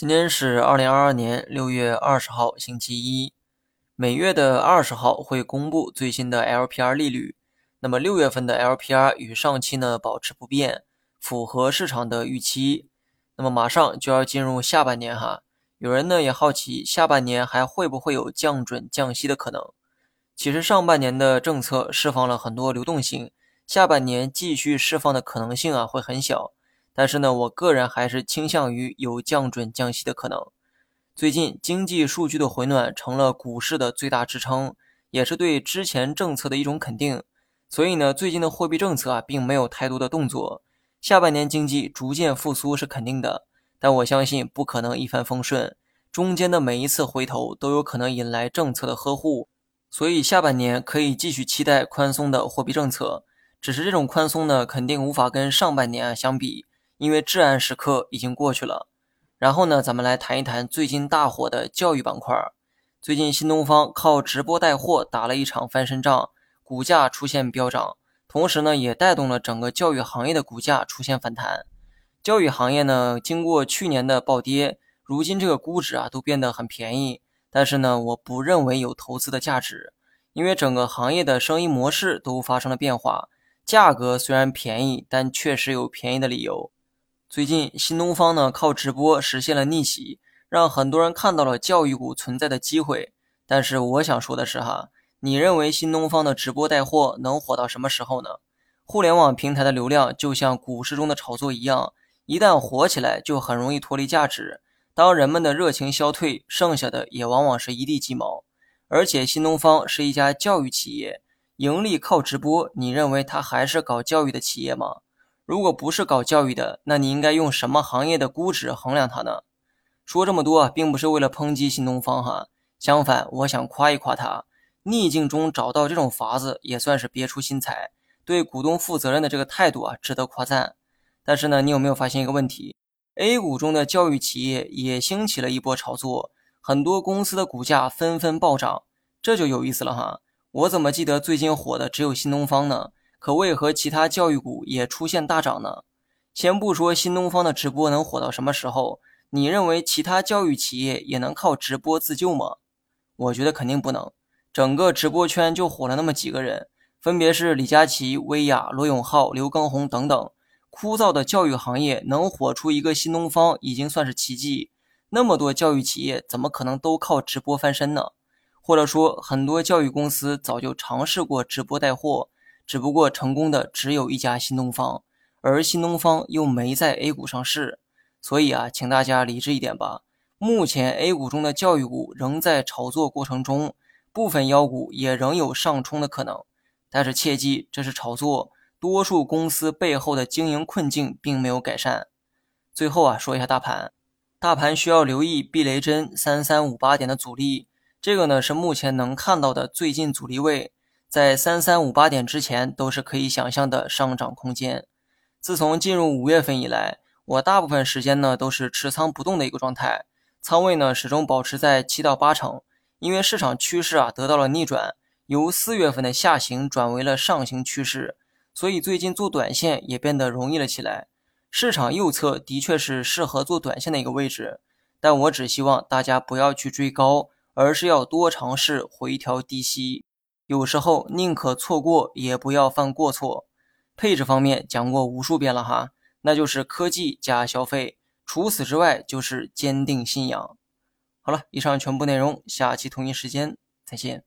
今天是二零二二年六月二十号，星期一。每月的二十号会公布最新的 LPR 利率。那么六月份的 LPR 与上期呢保持不变，符合市场的预期。那么马上就要进入下半年哈，有人呢也好奇下半年还会不会有降准降息的可能？其实上半年的政策释放了很多流动性，下半年继续释放的可能性啊会很小。但是呢，我个人还是倾向于有降准降息的可能。最近经济数据的回暖成了股市的最大支撑，也是对之前政策的一种肯定。所以呢，最近的货币政策啊，并没有太多的动作。下半年经济逐渐复苏是肯定的，但我相信不可能一帆风顺，中间的每一次回头都有可能引来政策的呵护。所以下半年可以继续期待宽松的货币政策，只是这种宽松呢，肯定无法跟上半年啊相比。因为至暗时刻已经过去了，然后呢，咱们来谈一谈最近大火的教育板块。最近新东方靠直播带货打了一场翻身仗，股价出现飙涨，同时呢，也带动了整个教育行业的股价出现反弹。教育行业呢，经过去年的暴跌，如今这个估值啊都变得很便宜，但是呢，我不认为有投资的价值，因为整个行业的生意模式都发生了变化，价格虽然便宜，但确实有便宜的理由。最近新东方呢靠直播实现了逆袭，让很多人看到了教育股存在的机会。但是我想说的是哈，你认为新东方的直播带货能火到什么时候呢？互联网平台的流量就像股市中的炒作一样，一旦火起来就很容易脱离价值。当人们的热情消退，剩下的也往往是一地鸡毛。而且新东方是一家教育企业，盈利靠直播，你认为它还是搞教育的企业吗？如果不是搞教育的，那你应该用什么行业的估值衡量它呢？说这么多，并不是为了抨击新东方哈，相反，我想夸一夸它，逆境中找到这种法子，也算是别出心裁，对股东负责任的这个态度啊，值得夸赞。但是呢，你有没有发现一个问题？A 股中的教育企业也兴起了一波炒作，很多公司的股价纷纷暴涨，这就有意思了哈。我怎么记得最近火的只有新东方呢？可为何其他教育股也出现大涨呢？先不说新东方的直播能火到什么时候，你认为其他教育企业也能靠直播自救吗？我觉得肯定不能。整个直播圈就火了那么几个人，分别是李佳琦、薇娅、罗永浩、刘畊宏等等。枯燥的教育行业能火出一个新东方，已经算是奇迹。那么多教育企业怎么可能都靠直播翻身呢？或者说，很多教育公司早就尝试过直播带货。只不过成功的只有一家新东方，而新东方又没在 A 股上市，所以啊，请大家理智一点吧。目前 A 股中的教育股仍在炒作过程中，部分妖股也仍有上冲的可能，但是切记这是炒作，多数公司背后的经营困境并没有改善。最后啊，说一下大盘，大盘需要留意避雷针三三五八点的阻力，这个呢是目前能看到的最近阻力位。在三三五八点之前都是可以想象的上涨空间。自从进入五月份以来，我大部分时间呢都是持仓不动的一个状态，仓位呢始终保持在七到八成。因为市场趋势啊得到了逆转，由四月份的下行转为了上行趋势，所以最近做短线也变得容易了起来。市场右侧的确是适合做短线的一个位置，但我只希望大家不要去追高，而是要多尝试回调低吸。有时候宁可错过也不要犯过错。配置方面讲过无数遍了哈那就是科技加消费除此之外就是坚定信仰。好了以上全部内容下期同一时间再见。